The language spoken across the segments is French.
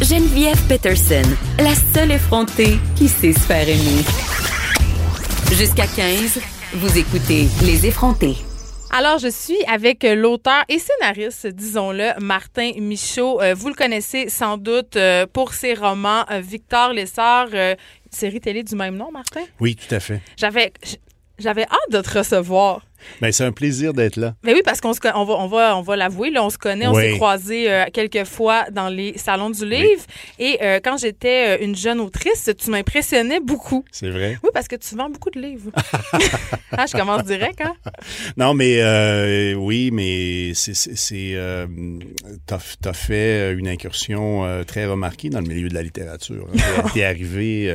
Geneviève Peterson, la seule effrontée qui sait se faire aimer. Jusqu'à 15, vous écoutez Les effrontés. Alors, je suis avec euh, l'auteur et scénariste, disons-le, Martin Michaud. Euh, vous le connaissez sans doute euh, pour ses romans Victor Lessard, série télé du même nom, Martin? Oui, tout à fait. J'avais, j'avais hâte de te recevoir. Ben, c'est un plaisir d'être là. Mais oui, parce qu'on se, on va, on va, on va l'avouer, là, on se connaît, on s'est croisés euh, quelques fois dans les salons du livre. Et euh, quand j'étais euh, une jeune autrice, tu m'impressionnais beaucoup. C'est vrai. Oui, parce que tu vends beaucoup de livres. ah, je commence direct, hein? Non, mais oui, mais c'est, t'as, as fait une incursion très remarquée dans le milieu de la littérature. Hein. T'es arrivé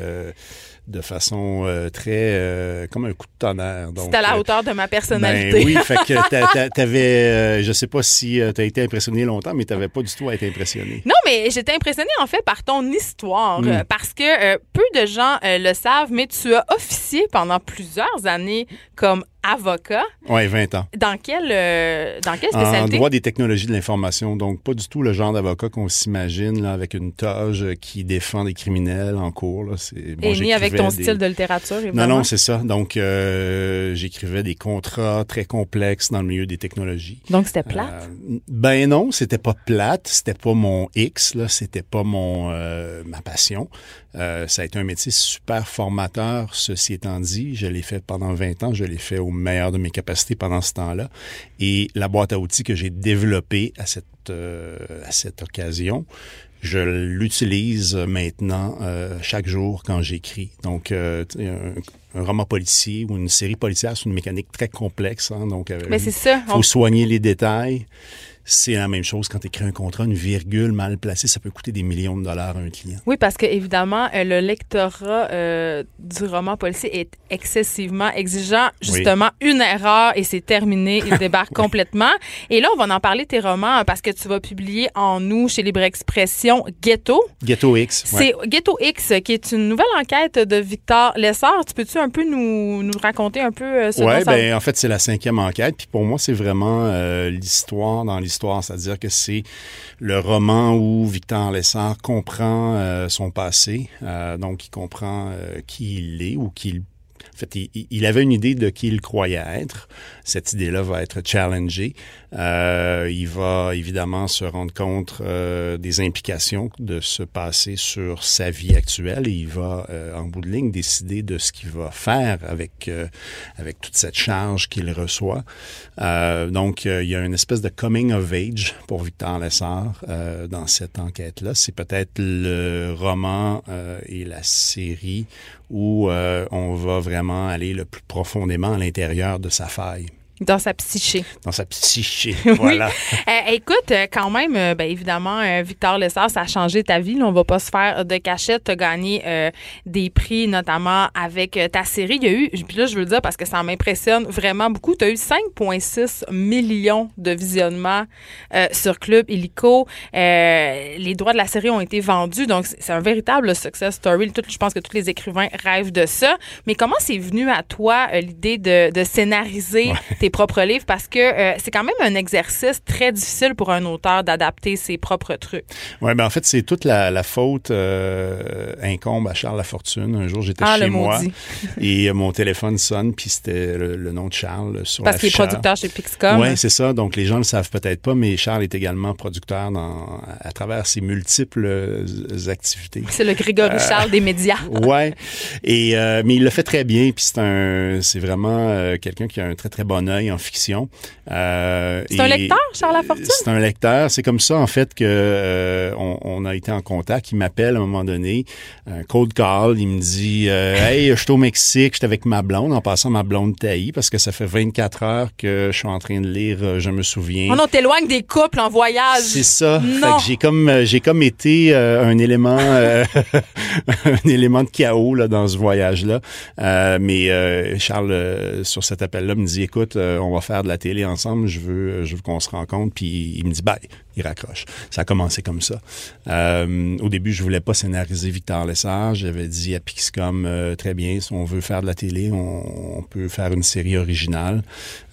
de façon euh, très euh, comme un coup de tonnerre. C'est à la euh, hauteur de ma personnalité. Ben oui, fait que t'avais, je sais pas si tu as été impressionné longtemps, mais t'avais pas du tout à être impressionné. Non, mais j'étais impressionné en fait par ton histoire, hmm. parce que peu de gens le savent, mais tu as officié pendant plusieurs années comme avocat. Oui, 20 ans. Dans quelle, euh, dans quelle spécialité? En droit des technologies de l'information. Donc, pas du tout le genre d'avocat qu'on s'imagine là, avec une toge qui défend des criminels en cours. Là. Bon, Et ni avec ton style de littérature, évidemment. Non, non, c'est ça. Donc, euh, j'écrivais des contrats très complexes dans le milieu des technologies. Donc, c'était plate? Euh, ben non, c'était pas plate. C'était pas mon X, là. C'était pas mon, ma passion. Ça a été un métier super formateur, ceci étant dit. Je l'ai fait pendant 20 ans. Je l'ai fait au meilleur de mes capacités pendant ce temps-là. Et la boîte à outils que j'ai développée à cette, euh, à cette occasion, je l'utilise maintenant euh, chaque jour quand j'écris. Donc, euh, un, roman policier ou une série policière, c'est une mécanique très complexe. Hein, donc, Mais c'est ça. Il faut soigner les détails. C'est la même chose quand tu écris un contrat, une virgule mal placée, ça peut coûter des millions de dollars à un client. Oui, parce que évidemment, euh, le lectorat euh, du roman policier est excessivement exigeant. Justement, une erreur et c'est terminé, il débarque complètement. Et là, on va en parler tes romans parce que tu vas publier en nous chez Libre Expression Ghetto. Ghetto X. C'est Ghetto X qui est une nouvelle enquête de Victor Lessard. Tu peux-tu un peu nous, nous raconter un peu euh, ce Oui, ben en fait, c'est la cinquième enquête. Puis pour moi, c'est vraiment l'histoire dans l'histoire c'est-à-dire que c'est le roman où Victor Lessard comprend euh, son passé, euh, donc il comprend euh, qui il est ou qui en fait, il, avait une idée de qui il croyait être. Cette idée-là va être challengée. Euh, il va évidemment se rendre compte euh, des implications de ce passé sur sa vie actuelle et il va, euh, en bout de ligne, décider de ce qu'il va faire avec avec toute cette charge qu'il reçoit. Donc, il y a une espèce de coming of age pour Victor Lessard dans cette enquête-là. C'est peut-être le roman et la série où on va vraiment aller le plus profondément à l'intérieur de sa faille. Dans sa psyché. Dans sa psyché, voilà. Euh, écoute, euh, quand même, euh, ben, évidemment, Victor Lessard, ça a changé ta vie. Là, on va pas se faire de cachette. Tu as gagné des prix, notamment avec ta série. Il y a eu, puis là, je veux le dire parce que ça m'impressionne vraiment beaucoup, tu as eu 5,6 millions de visionnements sur Club Illico. les droits de la série ont été vendus, donc c'est un véritable success story. Tout, je pense que tous les écrivains rêvent de ça. Mais comment c'est venu à toi l'idée de, de scénariser tes propres livres parce que euh, c'est quand même un exercice très difficile pour un auteur d'adapter ses propres trucs. Oui, ben en fait, c'est toute la, faute euh, incombe à Charles Lafortune. Un jour, j'étais ah, chez moi et euh, mon téléphone sonne, puis c'était le, nom de Charles sur Parce qu'il est producteur chez Pixcom. Oui, c'est ça. Donc, les gens ne le savent peut-être pas, mais Charles est également producteur dans, à travers ses multiples activités. C'est le Grégory Charles des médias. ouais. Et mais il le fait très bien, puis c'est un, c'est vraiment quelqu'un qui a un très très bon en fiction. Euh, c'est un lecteur, Charles Lafortune? C'est un lecteur. C'est comme ça, en fait, que euh, on, a été en contact. Il m'appelle à un moment donné, un cold call. Il me dit euh, Hey, je suis au Mexique, je suis avec ma blonde, en passant ma blonde taillie, parce que ça fait 24 heures que je suis en train de lire Je me souviens. Oh non, t'éloignes des couples en voyage. C'est ça. j'ai comme j'ai comme été un élément un élément de chaos là, dans ce voyage-là. mais Charles, sur cet appel-là, me dit Écoute, euh, on va faire de la télé ensemble, je veux, je veux qu'on se rencontre. Puis il me dit, bye, il raccroche. Ça a commencé comme ça. Euh, au début, je voulais pas scénariser Victor Lessard. J'avais dit à Pixcom, euh, très bien, si on veut faire de la télé, on, peut faire une série originale.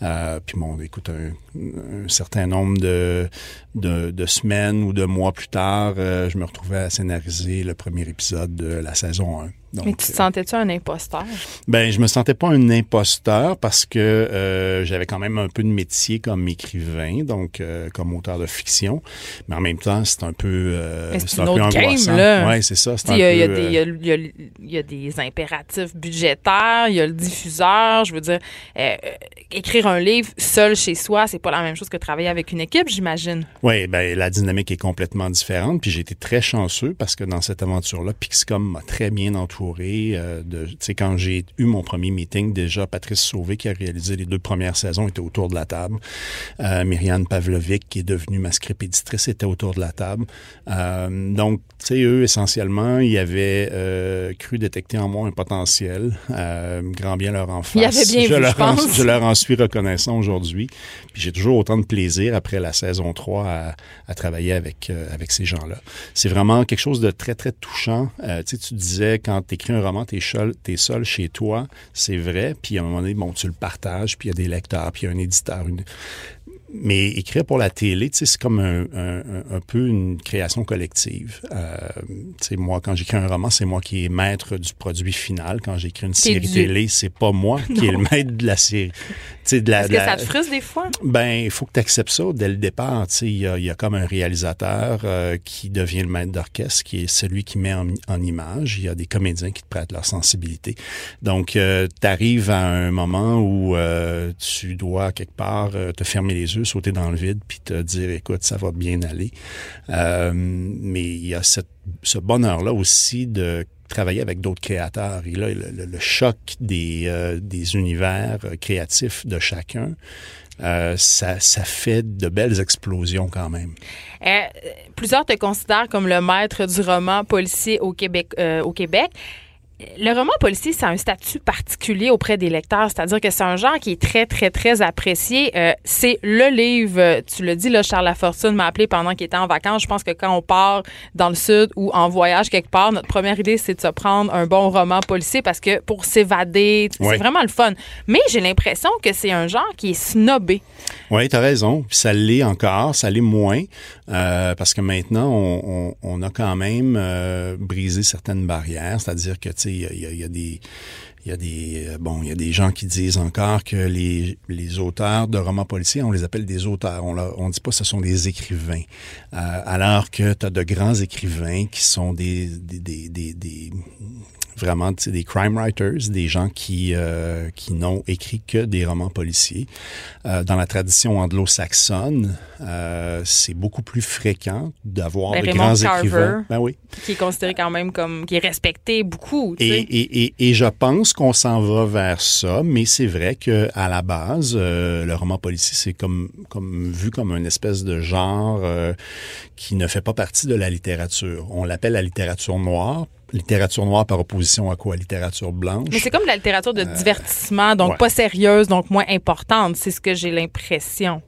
Puis bon, écoute, un, certain nombre de, de, semaines ou de mois plus tard, je me retrouvais à scénariser le premier épisode de la saison 1. Mais tu te sentais-tu un imposteur? Ben, je me sentais pas un imposteur parce que euh, j'avais quand même un peu de métier comme écrivain, donc euh, comme auteur de fiction. Mais en même temps, c'est un peu, euh, c'est un, peu angoissant. Game, ouais, c'est ça. Il y, y, a des impératifs budgétaires, il y a le diffuseur. Je veux dire, écrire un livre seul chez soi, c'est pas la même chose que travailler avec une équipe, j'imagine. Oui, ben la dynamique est complètement différente. Puis j'ai été très chanceux parce que dans cette aventure-là, Pixcom m'a très bien entouré euh, de, quand j'ai eu mon premier meeting, déjà Patrice Sauvé, qui a réalisé les deux premières saisons, était autour de la table. Euh, Myriane Pavlovic, qui est devenue ma script éditrice, était autour de la table. Euh, donc, tu sais, eux, essentiellement, ils avaient cru détecter en moi un potentiel, grand bien leur en face. Ils avaient bien je, vu, leur je, pense. En, je leur en suis reconnaissant aujourd'hui. Puis j'ai toujours autant de plaisir après la saison 3 à, à travailler avec, avec ces gens-là. C'est vraiment quelque chose de très, très touchant. tu sais, tu disais quand écris un roman, tu es, seul chez toi, c'est vrai, puis à un moment donné, bon, tu le partages, puis il y a des lecteurs, puis il y a un éditeur. Mais écrire pour la télé, c'est comme un, un, peu une création collective. Euh, moi, quand j'écris un roman, c'est moi qui est maître du produit final. Quand j'écris une série télé, c'est pas moi qui est le maître de la série. De la, Est-ce que ça te frustre des fois? Ben, il faut que tu acceptes ça dès le départ. Il y a, y a, comme un réalisateur euh, qui devient le maître d'orchestre, qui est celui qui met en, en image. Il y a des comédiens qui te prêtent leur sensibilité. Donc, euh, tu arrives à un moment où euh, tu dois quelque part euh, te fermer les yeux sauter dans le vide puis te dire écoute ça va bien aller euh, mais il y a cette, ce bonheur là aussi de travailler avec d'autres créateurs et là le, choc des, euh, des univers créatifs de chacun euh, ça, ça, fait de belles explosions quand même. plusieurs te considèrent comme le maître du roman policier au Québec. au Québec le roman policier, c'est un statut particulier auprès des lecteurs, c'est-à-dire que c'est un genre qui est très, très, très apprécié. Euh, c'est le livre, tu le dis, là, Charles Lafortune m'a appelé pendant qu'il était en vacances. Je pense que quand on part dans le sud ou en voyage quelque part, notre première idée, c'est de se prendre un bon roman policier parce que pour s'évader, c'est vraiment le fun. Mais j'ai l'impression que c'est un genre qui est snobé. Oui, tu as raison. Puis ça l'est encore, ça l'est moins, euh, parce que maintenant, on, on, a quand même euh, brisé certaines barrières, c'est-à-dire que, tu sais, il y, a, des gens qui disent encore que les, auteurs de romans policiers, on les appelle des auteurs. On on dit pas que ce sont des écrivains. Euh, alors que tu as de grands écrivains qui sont des vraiment des crime writers, des gens qui, euh, qui n'ont écrit que des romans policiers. Euh, dans la tradition anglo-saxonne, euh, c'est beaucoup plus fréquent d'avoir ben, des grands écrivains. Ben oui. Qui est considéré quand même comme, qui est respecté beaucoup. Et, et, et, et, je pense qu'on s'en va vers ça, mais c'est vrai que à la base, euh, le roman policier, c'est comme, comme vu comme une espèce de genre euh, qui ne fait pas partie de la littérature. On l'appelle la littérature noire littérature noire par opposition à quoi? Littérature blanche. Mais c'est comme la littérature de euh, divertissement, donc pas sérieuse, donc moins importante. C'est ce que j'ai l'impression.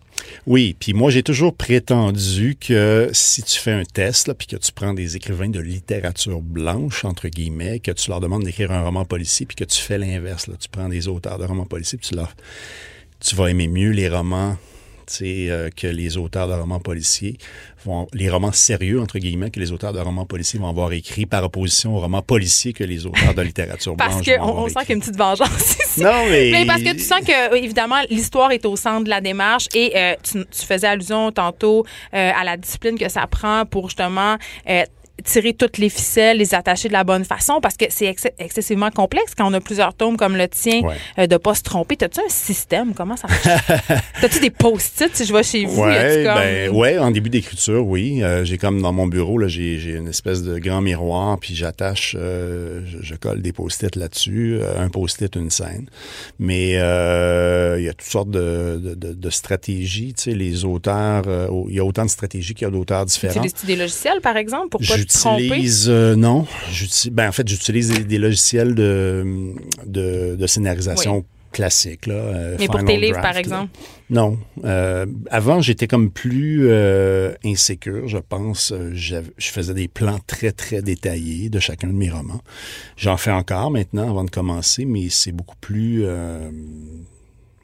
Oui, puis moi j'ai toujours prétendu que si tu fais un test là, puis que tu prends des écrivains de littérature blanche entre guillemets, que tu leur demandes d'écrire un roman policier, puis que tu fais l'inverse, tu prends des auteurs de romans policiers, puis tu leur, tu vas aimer mieux les romans euh, que les auteurs de romans policiers vont, les romans sérieux, entre guillemets, que les auteurs de romans policiers vont avoir écrit par opposition aux romans policiers que les auteurs de littérature parce blanche Parce qu'on on sent qu'il y a une petite vengeance ici. Non, mais... mais... parce que tu sens que, évidemment, l'histoire est au centre de la démarche et euh, tu, tu, faisais allusion tantôt euh, à la discipline que ça prend pour justement tirer toutes les ficelles, les attacher de la bonne façon parce que c'est excessivement complexe quand on a plusieurs tomes comme le tien euh, de pas se tromper. T'as-tu un système? Comment ça marche? T'as-tu des post-it si je vais chez vous? Ouais, ben, ouais en début d'écriture, oui. Euh, j'ai comme dans mon bureau, là, j'ai, une espèce de grand miroir, puis j'attache, euh, je, colle des post-it là-dessus, un post-it, une scène. Mais il y a toutes sortes de, de, de, stratégies. Tu sais, les auteurs, il y a autant de stratégies qu'il y a d'auteurs différents. Tu des logiciels, par exemple, pour pas J'utilise, euh, non. Ben, en fait, j'utilise des, logiciels de, de, scénarisation classique. Là, euh, Mais pour tes livres, par là. exemple? Non. Euh, avant, j'étais comme plus insécure, je pense. Je faisais des plans très, très détaillés de chacun de mes romans. J'en fais encore maintenant avant de commencer, mais c'est beaucoup plus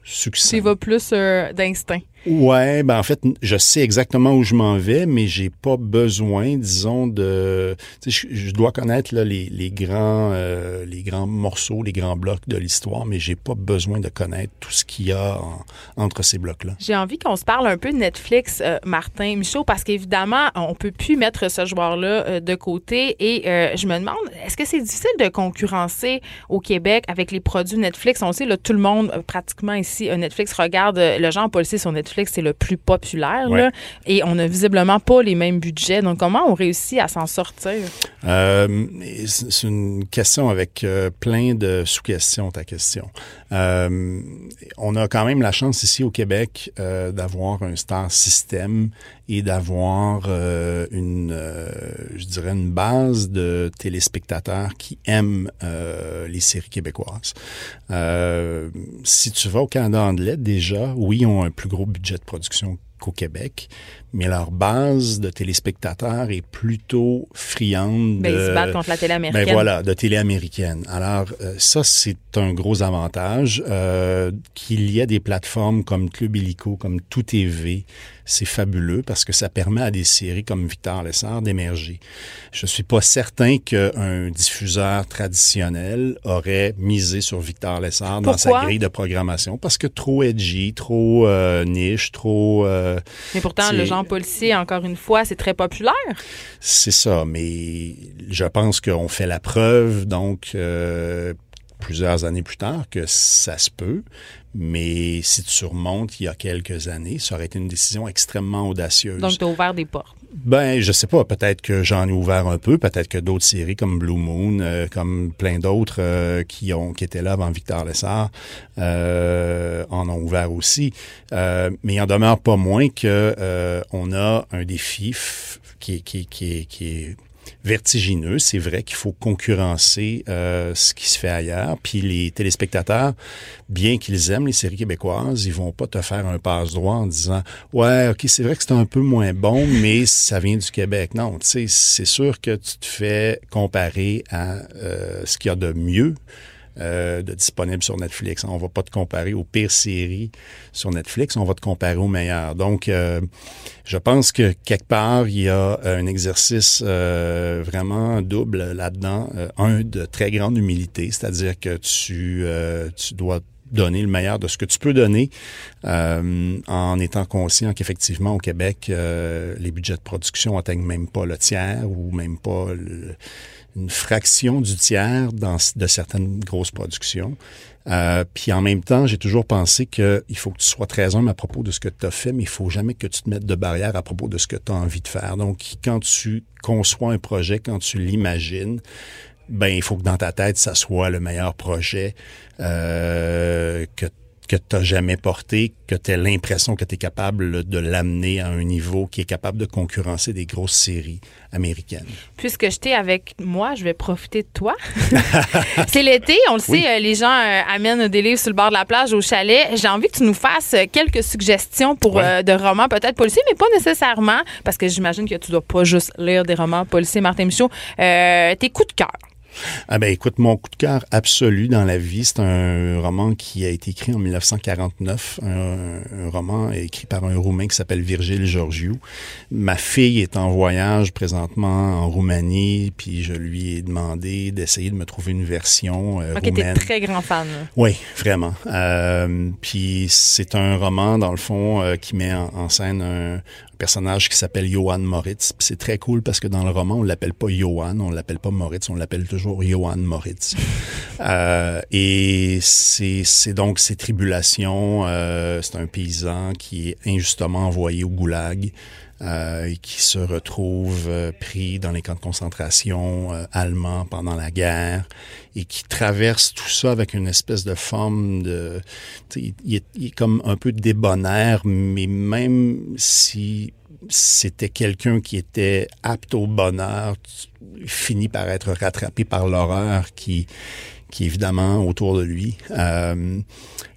succinct. Tu vas plus d'instinct. Ouais, ben en fait, je sais exactement où je m'en vais, mais j'ai pas besoin, disons, de. Je, je dois connaître les, les grands, euh, les grands morceaux, les grands blocs de l'histoire, mais j'ai pas besoin de connaître tout ce qu'il y a en- entre ces blocs-là. J'ai envie qu'on se parle un peu de Netflix, euh, Martin Michaud, parce qu'évidemment, on peut plus mettre ce joueur-là euh, de côté. Et je me demande, est-ce que c'est difficile de concurrencer au Québec avec les produits Netflix? On sait, là, tout le monde, pratiquement ici, Netflix regarde le genre policier sur Netflix, c'est le plus populaire. Ouais. là. et on n'a visiblement pas les mêmes budgets. Donc, comment on réussit à s'en sortir? Euh, c'est une question avec euh, plein de sous-questions, ta question. Euh, on a quand même la chance ici au Québec d'avoir un star système et d'avoir euh, une, euh, je dirais, une base de téléspectateurs qui aiment euh, les séries québécoises. Si tu vas au Canada anglais, déjà, oui, ils ont un plus gros budget de production qu'au Québec, mais leur base de téléspectateurs est plutôt friande Ben, de... ils se battent contre la télé américaine. Ben voilà, de télé américaine. Alors, ça, c'est un gros avantage. Euh, qu'il y ait des plateformes comme Club Illico, comme Tout TV, c'est fabuleux parce que ça permet à des séries comme Victor Lessard d'émerger. Je suis pas certain qu'un diffuseur traditionnel aurait misé sur Victor Lessard dans sa grille de programmation parce que trop edgy, trop euh, niche, trop... euh, Mais pourtant, le genre policier, encore une fois, c'est très populaire. c'est ça, mais je pense qu'on fait la preuve, donc, euh, plusieurs années plus tard, que ça se peut. Mais si tu remontes il y a quelques années, ça aurait été une décision extrêmement audacieuse. Donc, tu as ouvert des portes. Ben, je sais pas. Peut-être que j'en ai ouvert un peu. Peut-être que d'autres séries comme Blue Moon, euh, comme plein d'autres euh, qui ont qui étaient là avant Victor Lessard, euh, en ont ouvert aussi. Mais il en demeure pas moins que on a un défi qui est qui qui qui est vertigineux. C'est vrai qu'il faut concurrencer euh, ce qui se fait ailleurs. Puis les téléspectateurs, bien qu'ils aiment les séries québécoises, ils vont pas te faire un passe-droit en disant Ouais, OK, c'est vrai que c'est un peu moins bon, mais ça vient du Québec. Non, tu sais, c'est sûr que tu te fais comparer à euh, ce qu'il y a de mieux. Euh, de disponible sur Netflix. On va pas te comparer aux pires séries sur Netflix, on va te comparer aux meilleures. Donc, euh, je pense que quelque part, il y a un exercice euh, vraiment double là-dedans. Euh, un, de très grande humilité, c'est-à-dire que tu, euh, tu dois donner le meilleur de ce que tu peux donner euh, en étant conscient qu'effectivement au Québec, euh, les budgets de production atteignent même pas le tiers ou même pas le- une fraction du tiers dans, de certaines grosses productions. Euh, puis en même temps, j'ai toujours pensé qu'il faut que tu sois très humble à propos de ce que tu as fait, mais il faut jamais que tu te mettes de barrière à propos de ce que tu as envie de faire. Donc, quand tu conçois un projet, quand tu l'imagines, ben il faut que dans ta tête, ça soit le meilleur projet euh, que que tu n'as jamais porté, que tu as l'impression que tu es capable de l'amener à un niveau qui est capable de concurrencer des grosses séries américaines. Puisque je t'ai avec moi, je vais profiter de toi. c'est l'été, on le sait, Oui. euh, les gens euh, amènent des livres sur le bord de la plage, au chalet. J'ai envie que tu nous fasses euh, quelques suggestions pour Ouais. euh, de romans peut-être policiers, mais pas nécessairement, parce que j'imagine que tu dois pas juste lire des romans policiers, Martin Michaud. Euh, tes coups de cœur. Ah ben écoute, mon coup de cœur absolu dans la vie, c'est un roman qui a été écrit en 1949, un, un roman écrit par un Roumain qui s'appelle Virgile Georgiou. Ma fille est en voyage présentement en Roumanie, puis je lui ai demandé d'essayer de me trouver une version euh, Ok, t'es roumaine. très grand fan. Oui, vraiment. Euh, puis c'est un roman, dans le fond, euh, qui met en, en scène un, personnage qui s'appelle Johan Moritz. C'est très cool parce que dans le roman, on l'appelle pas Johan, on l'appelle pas Moritz, on l'appelle toujours Johan Moritz. Euh, et c'est donc ses tribulations. euh, c'est un paysan qui est injustement envoyé au goulag. euh, et qui se retrouve euh, pris dans les camps de concentration euh, allemands pendant la guerre et qui traverse tout ça avec une espèce de forme de... Il est, il est comme un peu débonnaire, mais même si c'était quelqu'un qui était apte au bonheur, finit par être rattrapé par l'horreur qui qui est évidemment autour de lui. Euh,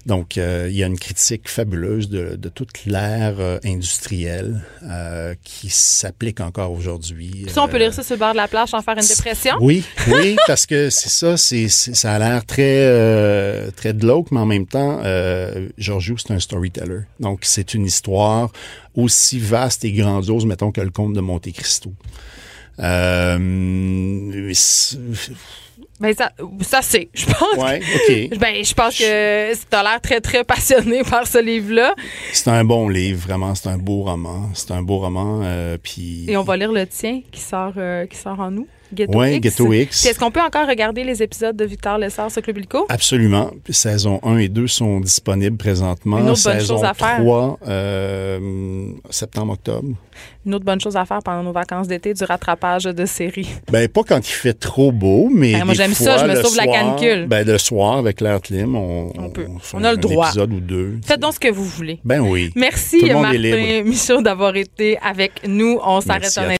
donc, euh, il y a une critique fabuleuse de, de toute l'ère euh, industrielle qui s'applique encore aujourd'hui. Ça, on peut lire ça sur le bord de la plage sans faire une dépression? Oui, oui, parce que c'est ça, c'est, ça a l'air très très glauque, mais en même temps, euh, Giorgio, c'est un storyteller. Donc, c'est une histoire aussi vaste et grandiose, mettons, que le conte de Monte Cristo. Euh, ben ça, ça c'est, je pense. Ouais, ok. Ben je pense que tu as l'air très très passionné par ce livre-là. C'est un bon livre, vraiment. C'est un beau roman. C'est un beau roman. Euh, puis. Et on va lire le tien qui sort euh, qui sort en nous. Ghetto Ouais, X. Ghetto X. Est-ce qu'on peut encore regarder les épisodes de Victor Lessard sur Club Illico? Absolument. Puis Saison 1 et 2 sont disponibles présentement. Une autre bonne Saison chose à faire. 3, euh, septembre-octobre. Une autre bonne chose à faire pendant nos vacances d'été, du rattrapage de séries. Ben, pas quand il fait trop beau, mais. Ben, moi, j'aime ça, je me le sauve la soir, canicule. Ben, le soir, avec l'air clim, on, On peut. fait On a le un droit. épisode ou deux. Faites donc ce que vous voulez. Ben oui. Merci Martin. Michaud d'avoir été avec nous. On s'arrête un